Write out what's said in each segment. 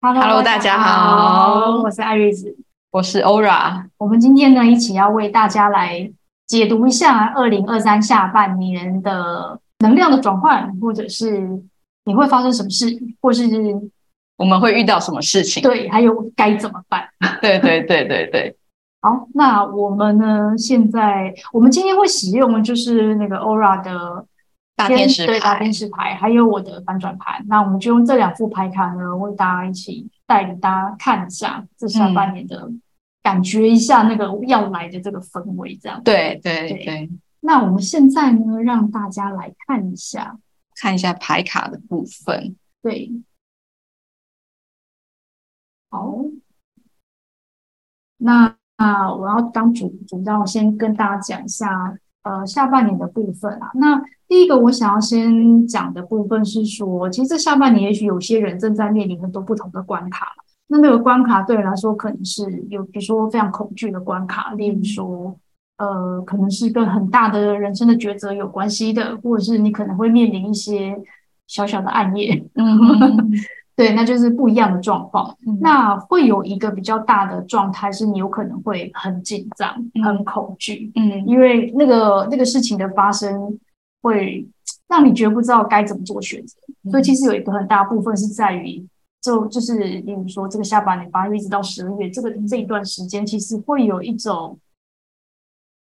Hello，大家好，我是艾瑞子，我是 Ora。我们今天呢，一起要为大家来解读一下二零二三下半年的能量的转换，或者是你会发生什么事，或是我们会遇到什么事情？对，还有该怎么办？对对对对对。好，那我们呢？现在我们今天会使用的就是那个 Ora 的。大天使牌，对，大天使牌，还有我的翻转盘，那我们就用这两副牌卡呢，为大家一起带领大家看一下这下半年的，感觉一下那个要来的这个氛围，这样。对对对，对。那我们现在呢，让大家来看一下，看一下牌卡的部分。对。好。那那我要当主主，让我先跟大家讲一下。呃，下半年的部分啊，那第一个我想要先讲的部分是说，其实这下半年也许有些人正在面临很多不同的关卡。那那个关卡对你来说，可能是有比如说非常恐惧的关卡，例如说，呃，可能是跟很大的人生的抉择有关系的，或者是你可能会面临一些小小的暗夜。嗯。对，那就是不一样的状况。嗯、那会有一个比较大的状态，是你有可能会很紧张、嗯、很恐惧，嗯，因为那个那个事情的发生会让你绝不知道该怎么做选择。嗯、所以其实有一个很大部分是在于，就就是例如说，这个下半年八月一直到十二月这个这一段时间，其实会有一种，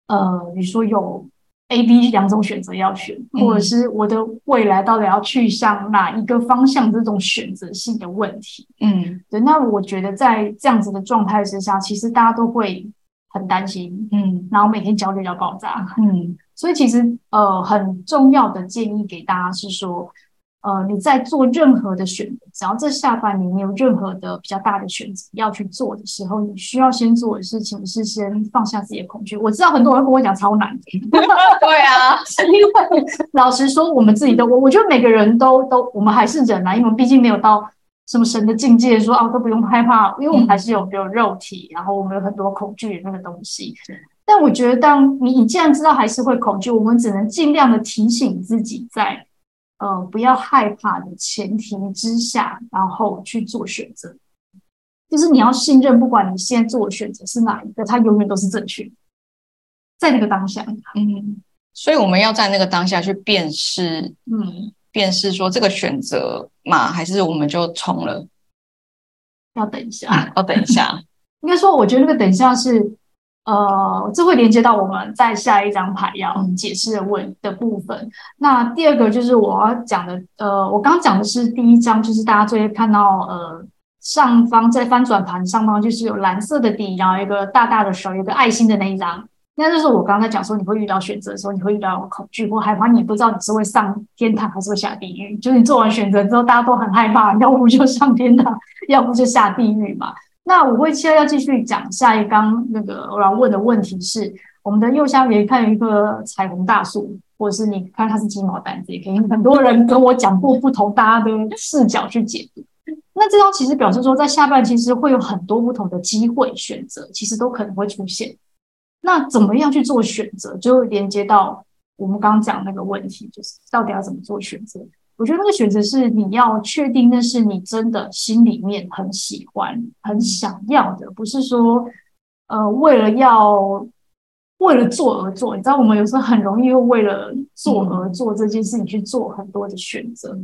呃，比如说有。A、B 两种选择要选，或者是我的未来到底要去向哪一个方向？这种选择性的问题，嗯，对。那我觉得在这样子的状态之下，其实大家都会很担心，嗯，然后每天焦虑到爆炸，嗯。所以其实呃，很重要的建议给大家是说。呃，你在做任何的选择，只要这下半年你有任何的比较大的选择要去做的时候，你需要先做的事情是先放下自己的恐惧。我知道很多人跟我讲超难的，对啊，是因为老实说，我们自己都我我觉得每个人都都我们还是人啊，因为我们毕竟没有到什么神的境界，说啊都不用害怕，因为我们还是有有肉体，然后我们有很多恐惧的那个东西。但我觉得，当你你既然知道还是会恐惧，我们只能尽量的提醒自己在。呃，不要害怕的前提之下，然后去做选择，就是你要信任，不管你现在做的选择是哪一个，它永远都是正确，在那个当下。嗯，所以我们要在那个当下去辨识，嗯，辨识说这个选择嘛，还是我们就冲了？要等一下，要等一下。应该说，我觉得那个等一下是。呃，这会连接到我们在下一张牌要解释的问的部分。那第二个就是我要讲的，呃，我刚讲的是第一张，就是大家最看到，呃，上方在翻转盘上方就是有蓝色的底，然后一个大大的手，一个爱心的那一张。那就是我刚才讲说，你会遇到选择的时候，你会遇到恐惧或害怕，你不知道你是会上天堂还是会下地狱。就是你做完选择之后，大家都很害怕，要不就上天堂，要不就下地狱嘛。那我会现在要继续讲下一刚那个我要问的问题是，我们的右下角看一棵彩虹大树，或者是你看它是鸡毛掸子，也可以。很多人跟我讲过不同大家的视角去解读。那这张其实表示说，在下半其实会有很多不同的机会选择，其实都可能会出现。那怎么样去做选择，就连接到我们刚刚讲那个问题，就是到底要怎么做选择。我觉得那个选择是你要确定那是你真的心里面很喜欢、很想要的，不是说呃为了要为了做而做。你知道，我们有时候很容易会为了做而做这件事情去做很多的选择，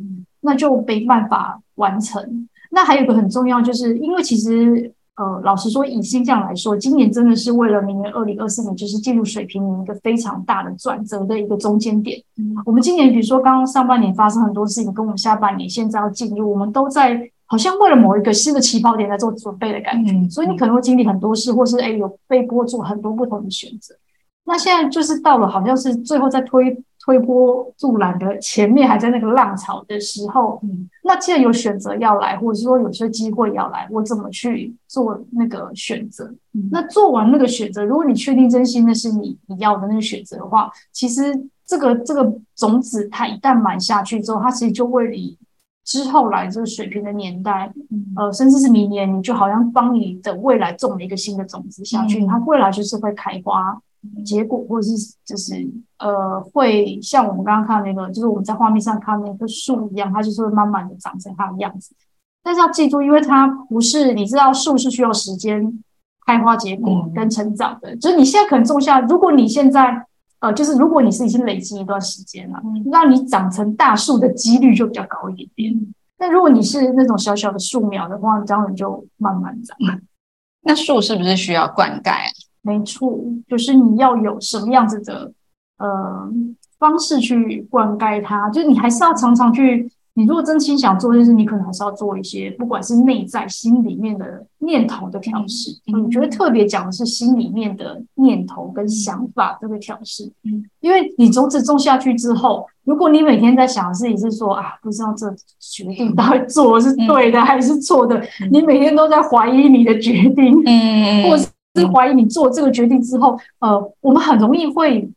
那就没办法完成。那还有一个很重要，就是因为其实。呃，老实说，以星象来说，今年真的是为了明年二零二四年，就是进入水平年一个非常大的转折的一个中间点。嗯，我们今年比如说刚刚上半年发生很多事情，跟我们下半年现在要进入，我们都在好像为了某一个新的起跑点在做准备的感觉。嗯，所以你可能会经历很多事，或是哎有被迫做很多不同的选择。那现在就是到了，好像是最后在推。推波助澜的前面还在那个浪潮的时候，嗯，那既然有选择要来，或者是说有些机会要来，我怎么去做那个选择？嗯，那做完那个选择，如果你确定真心那是你你要的那个选择的话，其实这个这个种子它一旦埋下去之后，它其实就会以之后来这个水平的年代，嗯，呃，甚至是明年，你就好像帮你的未来种了一个新的种子下去，嗯，它未来就是会开花。结果，或者是就是呃，会像我们刚刚看那个，就是我们在画面上看那棵树一样，它就是会慢慢的长成它的样子。但是要记住，因为它不是你知道树是需要时间开花结果跟成长的，嗯、就是你现在可能种下，如果你现在呃，就是如果你是已经累积一段时间了，嗯、那你长成大树的几率就比较高一点点。但如果你是那种小小的树苗的话，当然就慢慢长。那树是不是需要灌溉啊？没错，就是你要有什么样子的呃方式去灌溉它，就是你还是要常常去。你如果真心想做，就是你可能还是要做一些，不管是内在心里面的念头的调试。嗯，我觉得特别讲的是心里面的念头跟想法这个调试。嗯，因为你种子种下去之后，如果你每天在想的事情是说啊，不知道这决定到底做的是对的还是错的，嗯，你每天都在怀疑你的决定，嗯，或者是怀疑你做这个决定之后，呃，我们很容易会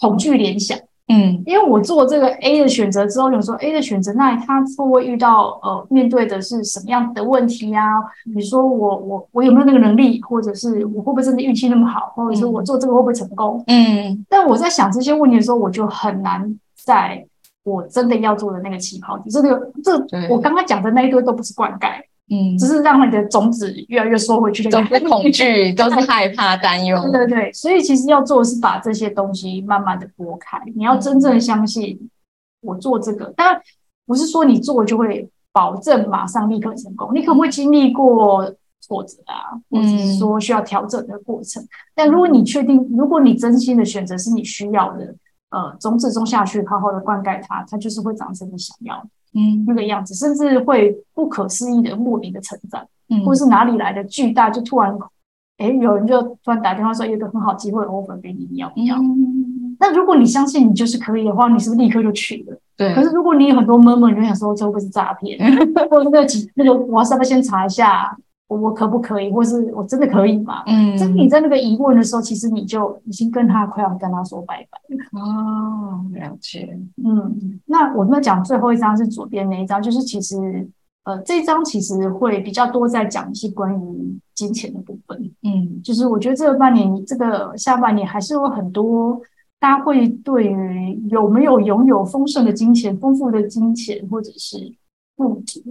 恐惧联想。嗯，因为我做这个 A 的选择之后，有时候 A 的选择，那他会不会遇到呃面对的是什么样的问题呀、啊？比如说我我我有没有那个能力，或者是我会不会真的运气那么好，或者是我做这个会不会成功？嗯，但我在想这些问题的时候，我就很难在我真的要做的那个起跑点，这个这我刚刚讲的那一堆都不是灌溉。嗯，只是让你的种子越来越缩回去的，都是恐惧，都是害怕、担忧。对对对，所以其实要做的是把这些东西慢慢的拨开。你要真正相信，我做这个，当然不是说你做就会保证马上立刻成功，你可能会经历过挫折啊，或者是说需要调整的过程。但如果你确定，如果你真心的选择是你需要的，呃，种子种下去，好好的灌溉它，它就是会长成你想要的。嗯，那个样子，甚至会不可思议的莫名的成长，嗯，或是哪里来的巨大，就突然，哎，有人就突然打电话说有一个很好机会 offer 给你，你要不要？嗯，那如果你相信你就是可以的话，你是不是立刻就去了？对。可是如果你有很多 murmur，你就想说这会不会是诈骗？或者那个几那个，我要不是先查一下？我我可不可以，或是我真的可以吗？嗯，这你在那个疑问的时候，其实你就已经跟他快要跟他说拜拜了。哦，了解。嗯，那我们讲最后一张是左边那一张，就是其实呃，这一张其实会比较多在讲一些关于金钱的部分。嗯，就是我觉得这个半年，这个下半年还是有很多大家会对于有没有拥有丰盛的金钱、丰富的金钱，或者是。物质，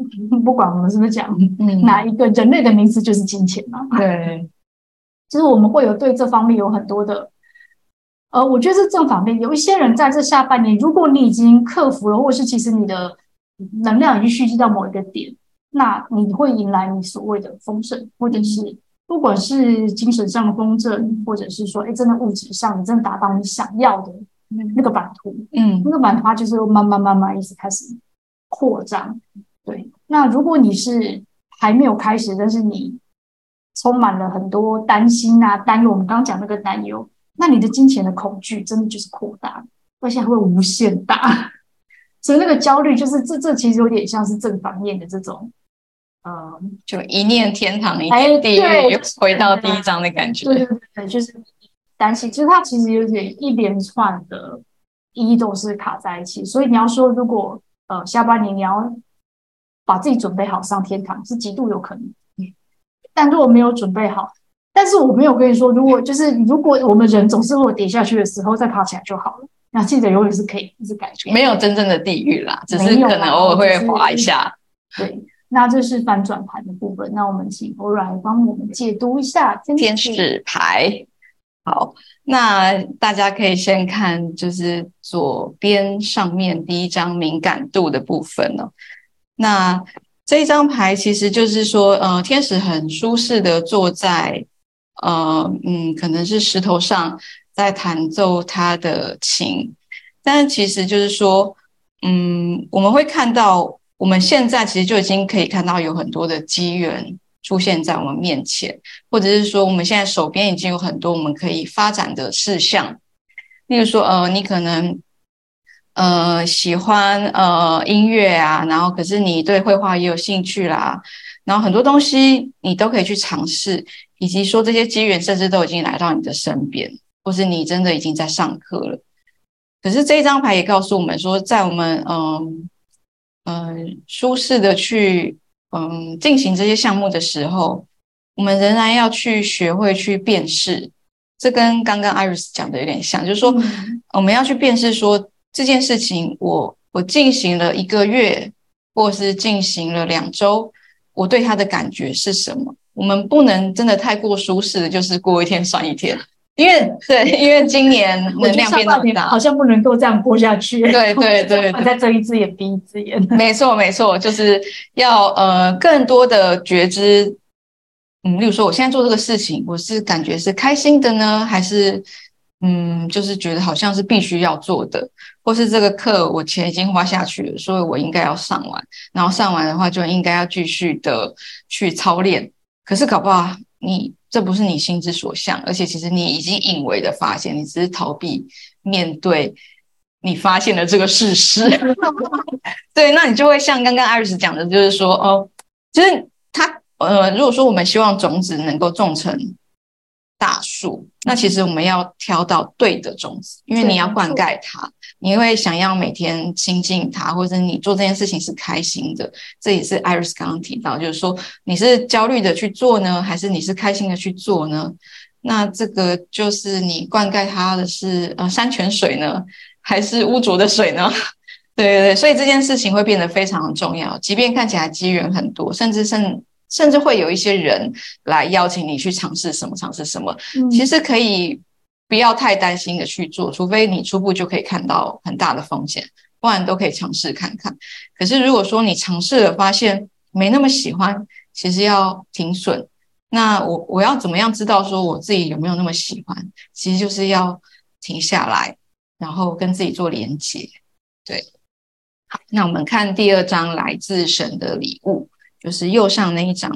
不管我们是不是讲哪一个人类的名字，就是金钱嘛。对，就是我们会有对这方面有很多的，呃，我觉得是正反面。有一些人在这下半年，如果你已经克服了，或者是其实你的能量已经蓄积到某一个点，那你会迎来你所谓的丰盛，或者是不管是精神上的丰盛，或者是说，哎，真的物质上你真的达到你想要的那个版图，嗯，那个版图它就是慢慢慢慢一直开始。扩张，对。那如果你是还没有开始，但是你充满了很多担心啊、担忧，我们刚刚讲那个担忧，那你的金钱的恐惧真的就是扩大，而且还会无限大。所以那个焦虑，就是这这其实有点像是正反面的这种，嗯，就一念天堂，一念地狱，又回到第一章的感觉。对对对，就是担心，其实它其实有点一连串的一都是卡在一起。所以你要说如果。呃，下半年你要把自己准备好上天堂是极度有可能，但如果没有准备好，但是我没有跟你说，如果就是如果我们人总是如果跌下去的时候再爬起来就好了，那记得永远是可以一直改变，没有真正的地狱啦，只是可能偶尔会滑一下。对，那这是翻转盘的部分，那我们请欧来帮我们解读一下天使牌。好，那大家可以先看，就是左边上面第一张敏感度的部分哦。那这一张牌其实就是说，呃，天使很舒适的坐在，呃，嗯，可能是石头上在弹奏他的琴，但其实就是说，嗯，我们会看到，我们现在其实就已经可以看到有很多的机缘。出现在我们面前，或者是说，我们现在手边已经有很多我们可以发展的事项。例如说，呃，你可能呃喜欢呃音乐啊，然后可是你对绘画也有兴趣啦，然后很多东西你都可以去尝试，以及说这些机缘甚至都已经来到你的身边，或是你真的已经在上课了。可是这一张牌也告诉我们说，在我们嗯嗯、舒适的去。嗯，进行这些项目的时候，我们仍然要去学会去辨识。这跟刚刚 Iris 讲的有点像，就是说，我们要去辨识说这件事情我，我我进行了一个月，或是进行了两周，我对它的感觉是什么？我们不能真的太过舒适的，就是过一天算一天。因为对，因为今年能量变大，好像不能够这样播下去。对对对，再睁一只眼闭一只眼。没错没错，就是要呃更多的觉知。嗯，例如说，我现在做这个事情，我是感觉是开心的呢，还是嗯，就是觉得好像是必须要做的，或是这个课我钱已经花下去了，所以我应该要上完，然后上完的话就应该要继续的去操练。可是搞不好你。这不是你心之所向，而且其实你已经隐微的发现，你只是逃避面对你发现的这个事实。对，那你就会像刚刚艾瑞斯讲的，就是说，哦，就是他，呃，如果说我们希望种子能够种成。大树，那其实我们要挑到对的种子，因为你要灌溉它，你会想要每天亲近它，或者你做这件事情是开心的。这也是 Iris 刚刚提到，就是说你是焦虑的去做呢，还是你是开心的去做呢？那这个就是你灌溉它的是呃山泉水呢，还是污浊的水呢？对对对，所以这件事情会变得非常重要，即便看起来机缘很多，甚至甚。甚至会有一些人来邀请你去尝试什么，尝试什么。其实可以不要太担心的去做，除非你初步就可以看到很大的风险，不然都可以尝试看看。可是如果说你尝试了发现没那么喜欢，其实要停损。那我我要怎么样知道说我自己有没有那么喜欢？其实就是要停下来，然后跟自己做连接。对，好，那我们看第二章来自神的礼物。就是右上那一张，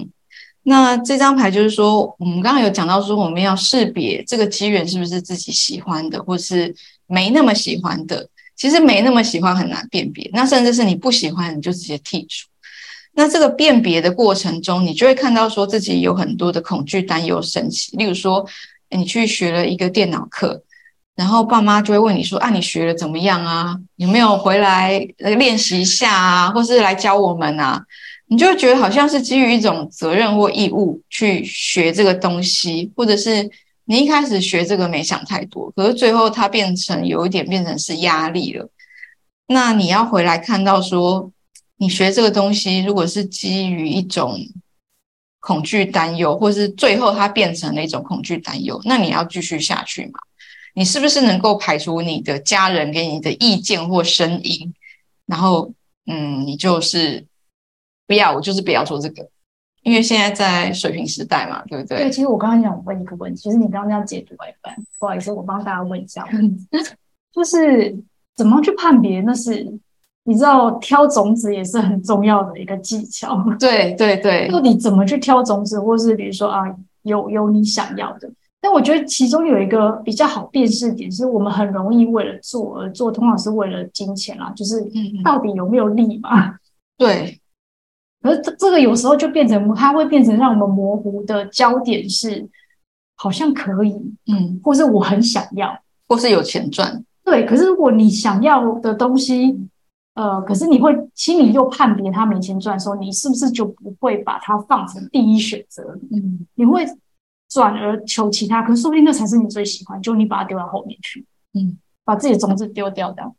那这张牌就是说，我们刚刚有讲到说，我们要识别这个机缘是不是自己喜欢的，或是没那么喜欢的。其实没那么喜欢很难辨别，那甚至是你不喜欢，你就直接剔除。那这个辨别的过程中，你就会看到说自己有很多的恐惧、担忧神奇。例如说，你去学了一个电脑课，然后爸妈就会问你说：“啊，你学的怎么样啊？有没有回来练习一下啊？或是来教我们啊？”你就觉得好像是基于一种责任或义务去学这个东西，或者是你一开始学这个没想太多，可是最后它变成有一点变成是压力了。那你要回来看到说，你学这个东西如果是基于一种恐惧担忧，或是最后它变成了一种恐惧担忧，那你要继续下去吗？你是不是能够排除你的家人给你的意见或声音？然后，嗯，你就是。不要，我就是不要做这个，因为现在在水平时代嘛，对不对？对，其实我刚刚想问一个问题，其实你刚刚这样解读一番，不好意思，我帮大家问一下，就是怎么去判别？那是你知道挑种子也是很重要的一个技巧。对对对，到底怎么去挑种子，或是比如说啊，有有你想要的？但我觉得其中有一个比较好辨识点，是我们很容易为了做而做，通常是为了金钱啦，就是到底有没有利嘛？嗯、对。而这这个有时候就变成，它会变成让我们模糊的焦点是，好像可以，嗯，或是我很想要，或是有钱赚。对，可是如果你想要的东西，呃，可是你会心里又判别它没钱赚的时候，你是不是就不会把它放成第一选择？嗯，你会转而求其他，可是说不定那才是你最喜欢，就你把它丢到后面去，嗯，把自己的种子丢掉这样。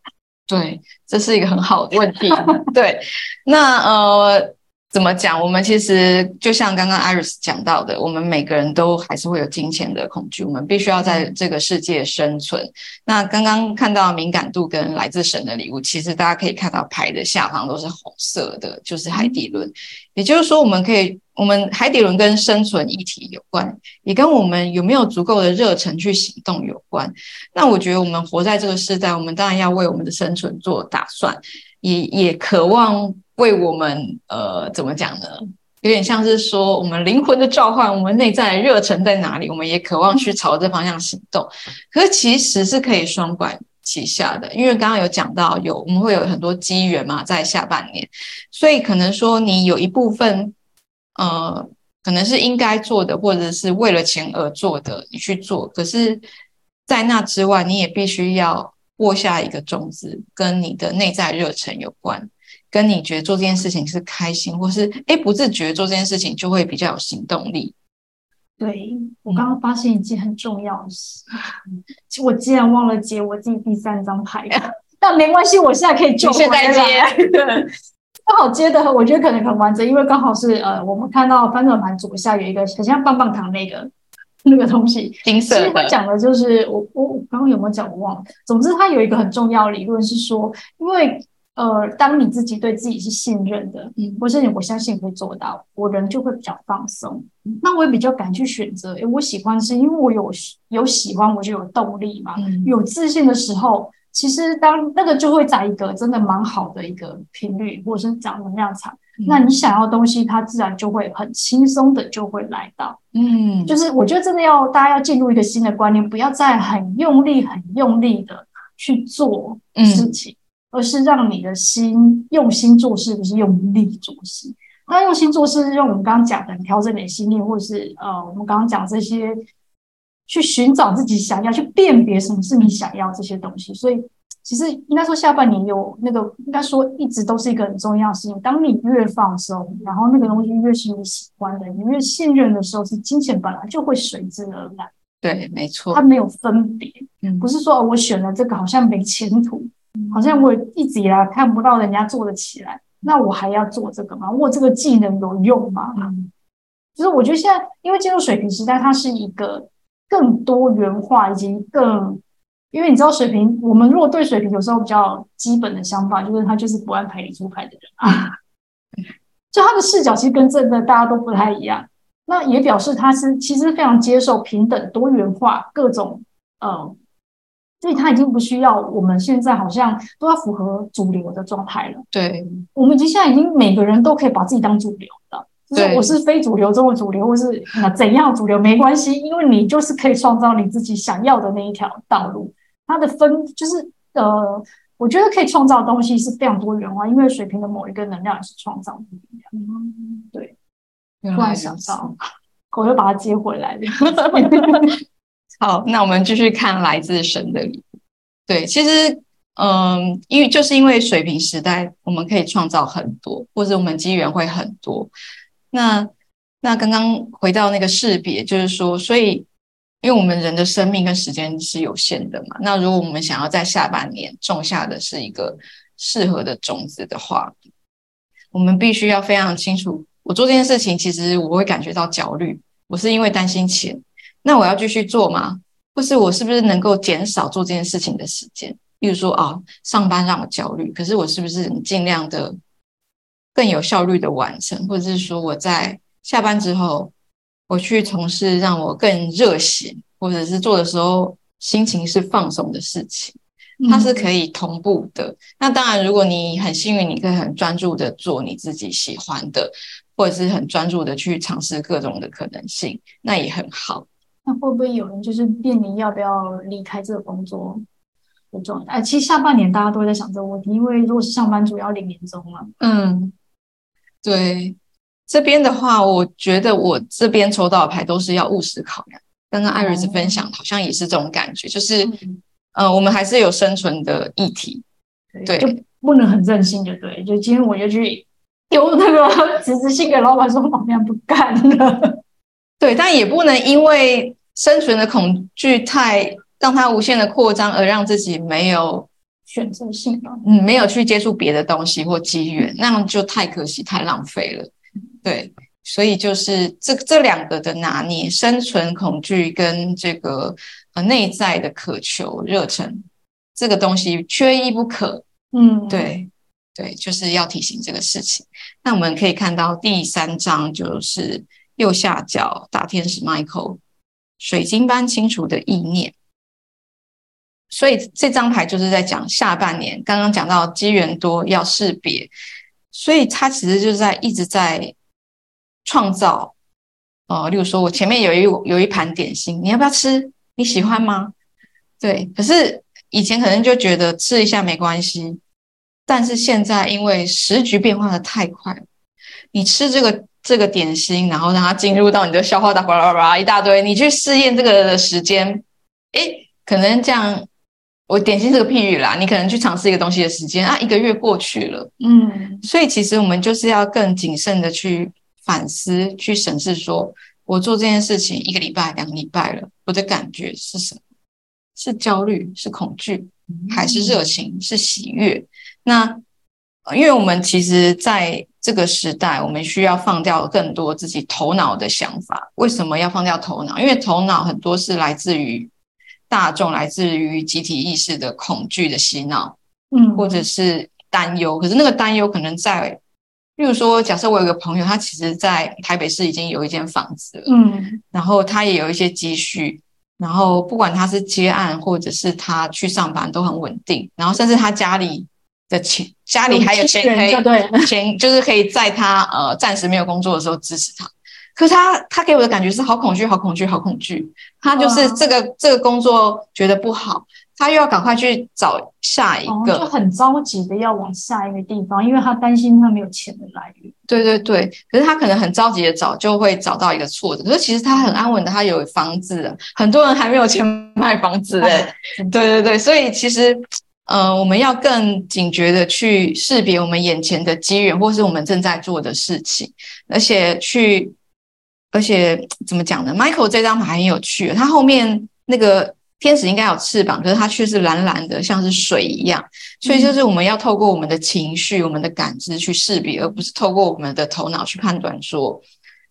对，这是一个很好的问题。对，那呃。怎么讲？我们其实就像刚刚 Iris 讲到的，我们每个人都还是会有金钱的恐惧，我们必须要在这个世界生存。那刚刚看到敏感度跟来自神的礼物，其实大家可以看到牌的下方都是红色的，就是海底轮。也就是说，我们可以，我们海底轮跟生存议题有关，也跟我们有没有足够的热忱去行动有关。那我觉得我们活在这个时代，我们当然要为我们的生存做打算，也也渴望。为我们呃，怎么讲呢？有点像是说，我们灵魂的召唤，我们内在的热忱在哪里？我们也渴望去朝这方向行动。可是其实是可以双管齐下的，因为刚刚有讲到有，我们会有很多机缘嘛，在下半年，所以可能说你有一部分呃，可能是应该做的，或者是为了钱而做的，你去做。可是，在那之外，你也必须要播下一个种子，跟你的内在热忱有关。跟你觉得做这件事情是开心，或是诶不自觉做这件事情就会比较有行动力。对，我刚刚发现一件很重要的事，嗯、我竟然忘了接我自己第三张牌，但没关系，我现在可以就现在接。刚好接的，我觉得可能很完整，因为刚好是呃，我们看到翻转盘左下有一个很像棒棒糖那个那个东西，金色的。他讲的就是我我我刚刚有没有讲我忘了。总之，他有一个很重要的理论是说，因为呃，当你自己对自己是信任的，嗯，或是你我相信你会做到，我人就会比较放松。嗯、那我也比较敢去选择。诶，我喜欢是因为我有有喜欢，我就有动力嘛。嗯、有自信的时候。其实，当那个就会在一个真的蛮好的一个频率，或者是讲能量场，嗯、那你想要的东西，它自然就会很轻松的就会来到。嗯，就是我觉得真的要大家要进入一个新的观念，不要再很用力、很用力的去做事情，嗯、而是让你的心用心做事，不是用力做事。那用心做事，是用我们刚刚讲的调整你的心念，或者是呃，我们刚刚讲这些。去寻找自己想要，去辨别什么是你想要这些东西。所以，其实应该说下半年有那个，应该说一直都是一个很重要的事情。当你越放松，然后那个东西越是你喜欢的，你越信任的时候，是金钱本来就会随之而来。对，没错，它没有分别，嗯，不是说我选了这个好像没前途，好像我一直以来看不到人家做得起来，那我还要做这个吗？我这个技能有用吗？嗯，就是我觉得现在因为进入水平时代，它是一个。更多元化，以及更，因为你知道水平，我们如果对水平有时候比较基本的想法，就是他就是不按牌理出牌的人啊，就他的视角其实跟真的大家都不太一样。那也表示他是其实非常接受平等、多元化各种，呃，所以它已经不需要我们现在好像都要符合主流的状态了。对，我们已经现在已经每个人都可以把自己当主流的。对，我是非主流中的主流，或是那怎样主流没关系，因为你就是可以创造你自己想要的那一条道路。它的分就是呃，我觉得可以创造的东西是非常多元化，因为水瓶的某一个能量也是创造力量。嗯，对。突然想到，我又把它接回来了。好，那我们继续看来自神的礼物。对，其实嗯，因为就是因为水瓶时代，我们可以创造很多，或者我们机缘会很多。那那刚刚回到那个识别，就是说，所以因为我们人的生命跟时间是有限的嘛，那如果我们想要在下半年种下的是一个适合的种子的话，我们必须要非常清楚，我做这件事情，其实我会感觉到焦虑，我是因为担心钱，那我要继续做吗？或是我是不是能够减少做这件事情的时间？例如说啊，上班让我焦虑，可是我是不是尽量的？更有效率的完成，或者是说我在下班之后，我去从事让我更热血，或者是做的时候心情是放松的事情，它是可以同步的。嗯、那当然，如果你很幸运，你可以很专注的做你自己喜欢的，或者是很专注的去尝试各种的可能性，那也很好。那会不会有人就是面临要不要离开这个工作的状态？哎，其实下半年大家都在想这个问题，因为如果是上班族要领年终了，嗯。对，这边的话，我觉得我这边抽到的牌都是要务实考量。刚刚艾瑞斯分享好像也是这种感觉，就是，嗯、呃，我们还是有生存的议题，对，就不能很任性，就对。就今天我就去丢那个 辞职信给老板说，我这样不干了。对，但也不能因为生存的恐惧太让它无限的扩张，而让自己没有。选择性的，嗯，没有去接触别的东西或机缘，那样就太可惜、太浪费了。对，所以就是这这两个的拿捏，生存恐惧跟这个呃内在的渴求热忱，这个东西缺一不可。嗯，对对，就是要提醒这个事情。那我们可以看到第三章，就是右下角大天使 Michael 水晶般清楚的意念。所以这张牌就是在讲下半年，刚刚讲到机缘多要识别，所以它其实就是在一直在创造。哦、例如说我前面有一有一盘点心，你要不要吃？你喜欢吗？对，可是以前可能就觉得吃一下没关系，但是现在因为时局变化的太快，你吃这个这个点心，然后让它进入到你的消化道，巴拉巴拉一大堆，你去试验这个的时间，诶，可能这样。我点心这个譬喻啦，你可能去尝试一个东西的时间啊，一个月过去了，嗯，所以其实我们就是要更谨慎的去反思、去审视说，说我做这件事情一个礼拜、两个礼拜了，我的感觉是什么？是焦虑、是恐惧，还是热情、是喜悦？那因为我们其实在这个时代，我们需要放掉更多自己头脑的想法。为什么要放掉头脑？因为头脑很多是来自于大众，来自于集体意识的恐惧的洗脑，嗯，或者是担忧。可是那个担忧可能在，例如说，假设我有个朋友，他其实在台北市已经有一间房子了，嗯，然后他也有一些积蓄，然后不管他是接案或者是他去上班都很稳定，然后甚至他家里。的钱，家里还有钱可以，钱就是可以在他呃暂时没有工作的时候支持他。可是他他给我的感觉是好恐惧，好恐惧，好恐惧。他就是这个这个工作觉得不好，他又要赶快去找下一个，哦、就很着急的要往下一个地方，因为他担心他没有钱的来源。对对对，可是他可能很着急的找，就会找到一个错的。可是其实他很安稳的，他有房子，很多人还没有钱 买房子哎。对对对，所以其实。呃，我们要更警觉的去识别我们眼前的机缘，或是我们正在做的事情，而且去，而且怎么讲呢？Michael 这张牌很有趣，它后面那个天使应该有翅膀，可是它却是蓝蓝的，像是水一样。所以就是我们要透过我们的情绪、我们的感知去识别，而不是透过我们的头脑去判断说，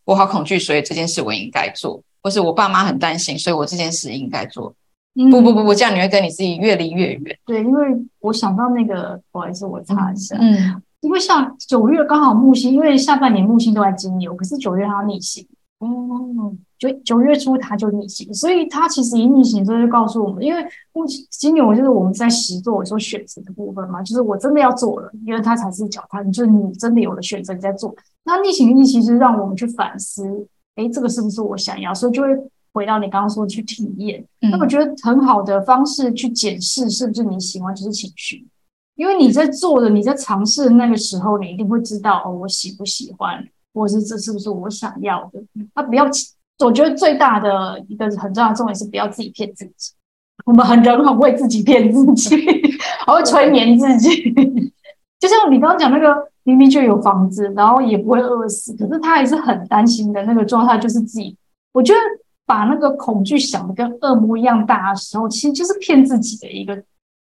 我好恐惧，所以这件事我应该做，或是我爸妈很担心，所以我这件事应该做。不不不不，这样你会跟你自己越离越远。对，因为我想到那个，不好意思，我插一下。嗯，因为像九月刚好木星，因为下半年木星都在金牛，可是九月它要逆行。哦，九九月初它就逆行，所以它其实一逆行之后就告诉我们，因为木星金牛就是我们在实作说选择的部分嘛，就是我真的要做了，因为它才是脚踏，就是你真的有了选择你在做。那逆行逆行是让我们去反思，哎，这个是不是我想要？所以就会。回到你刚刚说去体验，那我觉得很好的方式去检视是不是你喜欢就是情绪，因为你在做的、你在尝试的那个时候，你一定会知道哦，我喜不喜欢，或者是这是不是我想要的。那不要，我觉得最大的一个很重要的重点是不要自己骗自己。我们很人很会自己骗自己，还会催眠自己。就像你刚刚讲那个明明就有房子，然后也不会饿死，可是他还是很担心的那个状态，就是自己。我觉得。把那个恐惧想的跟恶魔一样大的时候，其实就是骗自己的一个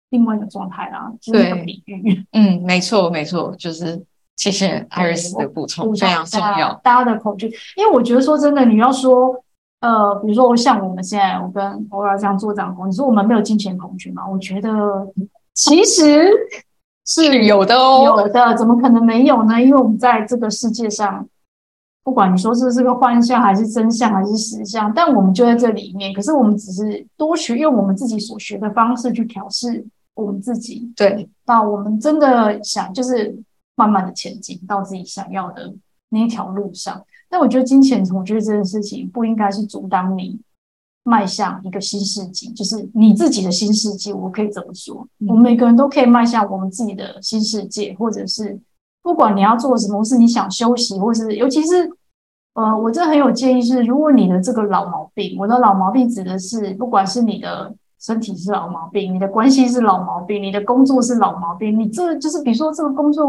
另外一个状态啦，就是一个比喻。嗯，没错，没错，就是谢谢艾瑞斯的补充，非常重要。大家的恐惧，因为我觉得说真的，你要说呃，比如说像我们现在，我跟欧尔这样做这样工，你说我们没有金钱恐惧吗？我觉得其实是有的哦，有的，怎么可能没有呢？因为我们在这个世界上。不管你说这是个幻象还是真相还是实相，但我们就在这里面。可是我们只是多学，用我们自己所学的方式去调试我们自己。对，那我们真的想，就是慢慢的前进到自己想要的那一条路上。但我觉得金钱，我觉得这件事情不应该是阻挡你迈向一个新世纪，就是你自己的新世纪。我可以这么说，我们每个人都可以迈向我们自己的新世界，或者是。不管你要做什么，是你想休息，或是尤其是，呃，我真的很有建议是，如果你的这个老毛病，我的老毛病指的是，不管是你的身体是老毛病，你的关系是老毛病，你的工作是老毛病，你这就是比如说这个工作，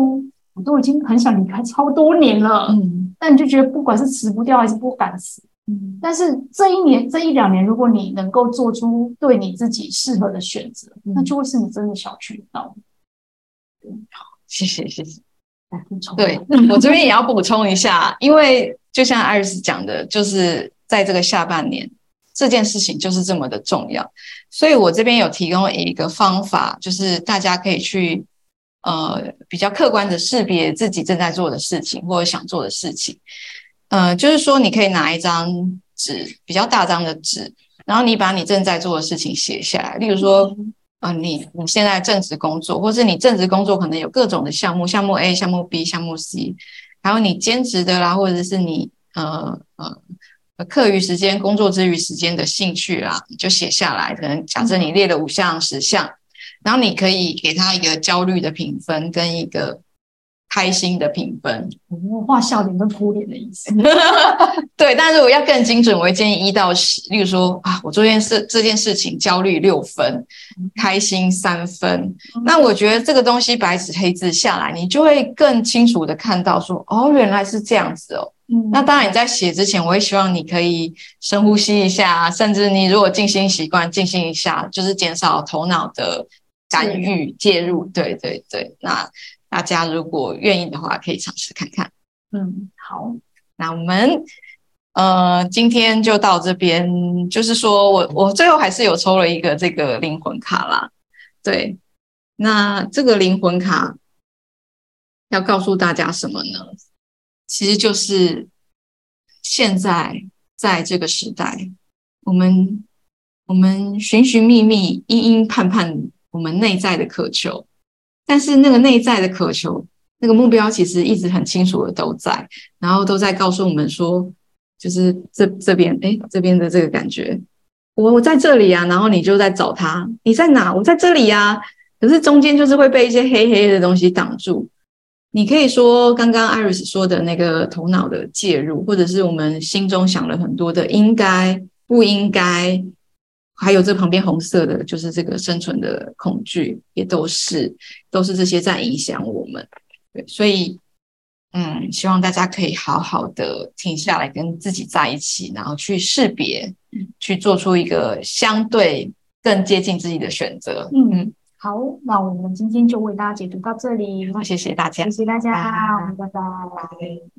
我都已经很想离开超多年了，嗯，但你就觉得不管是辞不掉还是不敢辞，嗯，但是这一年这一两年，如果你能够做出对你自己适合的选择，嗯，那就会是你真的想去到。好，谢谢，谢谢。对，我这边也要补充一下，因为就像艾瑞斯讲的，就是在这个下半年，这件事情就是这么的重要，所以我这边有提供一个方法，就是大家可以去呃比较客观的识别自己正在做的事情或者想做的事情，呃，就是说你可以拿一张纸，比较大张的纸，然后你把你正在做的事情写下来，例如说。啊，你你现在正职工作，或是你正职工作可能有各种的项目，项目 A、项目 B、项目 C，还有你兼职的啦，或者是你呃呃课余时间、工作之余时间的兴趣啦，你就写下来。可能假设你列了五项、十项，然后你可以给他一个焦虑的评分跟一个。开心的评分，画笑脸跟哭脸的意思。对，但是我要更精准，我会建议一到十。例如说啊，我做件事这件事情焦虑六分，开心三分。嗯。那我觉得这个东西白纸黑字下来，你就会更清楚的看到说，哦，原来是这样子哦。嗯。那当然你在写之前，我会希望你可以深呼吸一下，甚至你如果静心习惯，静心一下，就是减少头脑的干预介入。对对对，那。大家如果愿意的话，可以尝试看看。嗯，好，那我们呃今天就到这边。就是说我我最后还是有抽了一个这个灵魂卡啦。对，那这个灵魂卡要告诉大家什么呢？其实就是现在在这个时代，我们我们寻寻觅觅、殷殷盼盼，我们内在的渴求。但是那个内在的渴求，那个目标其实一直很清楚的都在，然后都在告诉我们说，就是这这边，哎，这边的这个感觉，我我在这里啊，然后你就在找他，你在哪？我在这里呀。可是中间就是会被一些黑黑的东西挡住。你可以说刚刚 Iris 说的那个头脑的介入，或者是我们心中想了很多的应该不应该。还有这旁边红色的，就是这个生存的恐惧，也都是都是这些在影响我们。对，所以嗯，希望大家可以好好的停下来，跟自己在一起，然后去识别，去做出一个相对更接近自己的选择。嗯，好，那我们今天就为大家解读到这里。谢谢大家，谢谢大家，拜拜。拜拜。